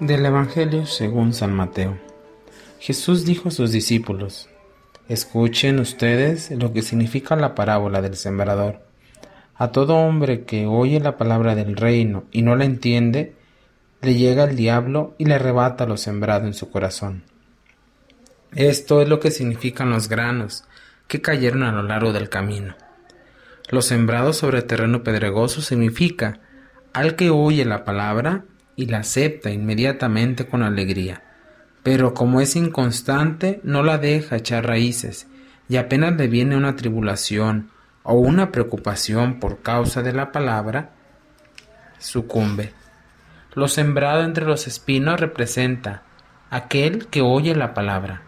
Del Evangelio según San Mateo. Jesús dijo a sus discípulos, Escuchen ustedes lo que significa la parábola del sembrador. A todo hombre que oye la palabra del reino y no la entiende, le llega el diablo y le arrebata lo sembrado en su corazón. Esto es lo que significan los granos que cayeron a lo largo del camino. Lo sembrado sobre terreno pedregoso significa al que oye la palabra y la acepta inmediatamente con alegría, pero como es inconstante no la deja echar raíces y apenas le viene una tribulación o una preocupación por causa de la palabra, sucumbe. Lo sembrado entre los espinos representa aquel que oye la palabra,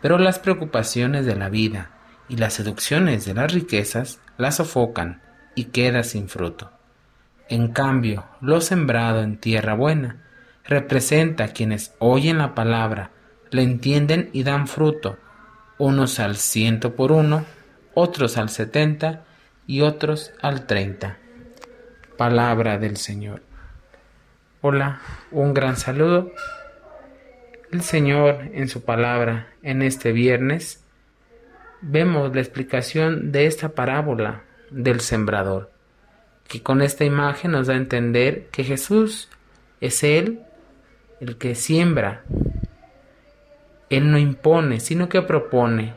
pero las preocupaciones de la vida y las seducciones de las riquezas la sofocan y queda sin fruto. En cambio, lo sembrado en tierra buena representa a quienes oyen la palabra, la entienden y dan fruto, unos al ciento por uno, otros al setenta y otros al treinta. Palabra del Señor. Hola, un gran saludo. El Señor en su palabra en este viernes vemos la explicación de esta parábola del sembrador que con esta imagen nos da a entender que Jesús es Él el que siembra. Él no impone, sino que propone.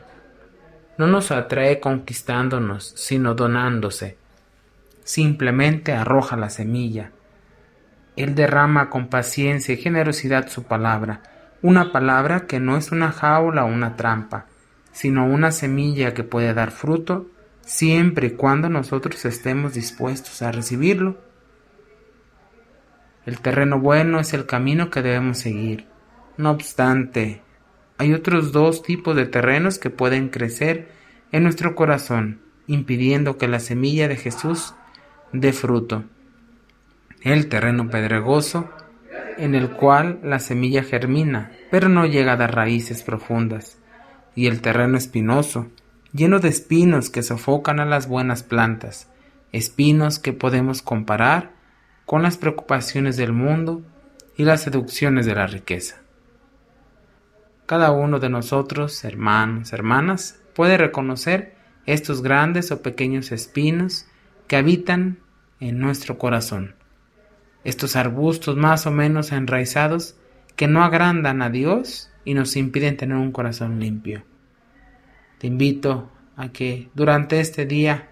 No nos atrae conquistándonos, sino donándose. Simplemente arroja la semilla. Él derrama con paciencia y generosidad su palabra, una palabra que no es una jaula o una trampa, sino una semilla que puede dar fruto siempre y cuando nosotros estemos dispuestos a recibirlo. El terreno bueno es el camino que debemos seguir. No obstante, hay otros dos tipos de terrenos que pueden crecer en nuestro corazón, impidiendo que la semilla de Jesús dé fruto. El terreno pedregoso, en el cual la semilla germina, pero no llega a dar raíces profundas, y el terreno espinoso, lleno de espinos que sofocan a las buenas plantas, espinos que podemos comparar con las preocupaciones del mundo y las seducciones de la riqueza. Cada uno de nosotros, hermanos, hermanas, puede reconocer estos grandes o pequeños espinos que habitan en nuestro corazón, estos arbustos más o menos enraizados que no agrandan a Dios y nos impiden tener un corazón limpio. Te invito a que durante este día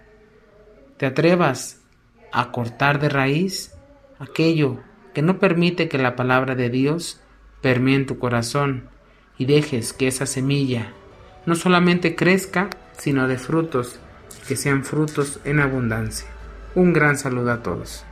te atrevas a cortar de raíz aquello que no permite que la palabra de Dios permee en tu corazón y dejes que esa semilla no solamente crezca, sino de frutos, que sean frutos en abundancia. Un gran saludo a todos.